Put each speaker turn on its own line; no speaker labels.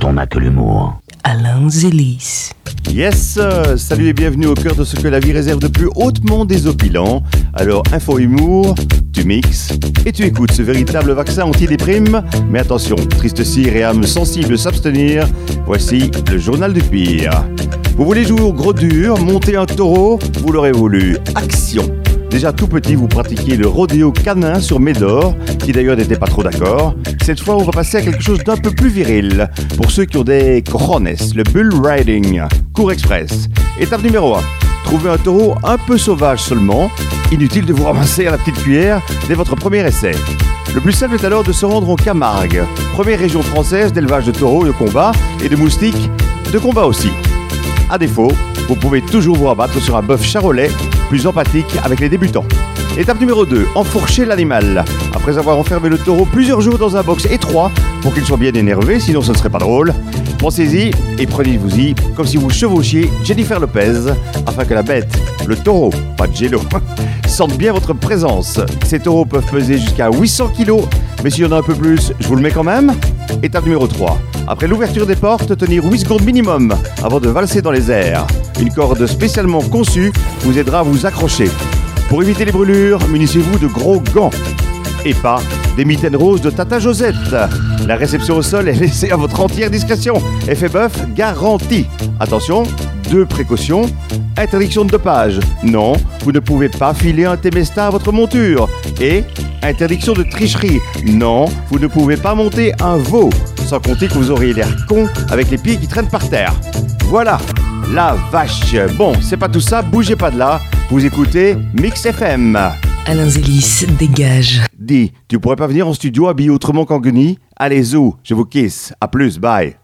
quand on n'a que l'humour.
Alain Zélis.
Yes, euh, salut et bienvenue au cœur de ce que la vie réserve de plus hautement désopilant. Alors, info humour, tu mixes et tu écoutes ce véritable vaccin anti-déprime. Mais attention, triste cire et âme sensible s'abstenir. Voici le journal du pire. Vous voulez jouer au gros dur, monter un taureau Vous l'aurez voulu. Action Déjà tout petit, vous pratiquiez le rodéo canin sur Médor, qui d'ailleurs n'était pas trop d'accord. Cette fois, on va passer à quelque chose d'un peu plus viril. Pour ceux qui ont des cojones, le bull riding, cours express. Étape numéro 1. Trouvez un taureau un peu sauvage seulement. Inutile de vous ramasser à la petite cuillère dès votre premier essai. Le plus simple est alors de se rendre en Camargue, première région française d'élevage de taureaux de combat et de moustiques de combat aussi. À défaut, vous pouvez toujours vous rabattre sur un bœuf charolais, plus empathique avec les débutants. Étape numéro 2, enfourcher l'animal. Après avoir enfermé le taureau plusieurs jours dans un box étroit pour qu'il soit bien énervé, sinon ce ne serait pas drôle, pensez-y et prenez-vous-y comme si vous chevauchiez Jennifer Lopez afin que la bête, le taureau, pas de gélo, sente bien votre présence. Ces taureaux peuvent peser jusqu'à 800 kg, mais s'il y en a un peu plus, je vous le mets quand même. Étape numéro 3. Après l'ouverture des portes, tenir 8 secondes minimum avant de valser dans les airs. Une corde spécialement conçue vous aidera à vous accrocher. Pour éviter les brûlures, munissez-vous de gros gants. Et pas des mitaines roses de Tata Josette. La réception au sol est laissée à votre entière discrétion. Effet bœuf garanti. Attention, deux précautions. Interdiction de dopage. Non, vous ne pouvez pas filer un Temesta à votre monture. Et interdiction de tricherie. Non, vous ne pouvez pas monter un veau. Sans compter que vous auriez l'air con avec les pieds qui traînent par terre. Voilà, la vache. Bon, c'est pas tout ça, bougez pas de là. Vous écoutez Mix FM.
Alain Zélis, dégage.
Dis, tu pourrais pas venir en studio habillé autrement qu'en guenille Allez, zou, je vous kiss. À plus, bye.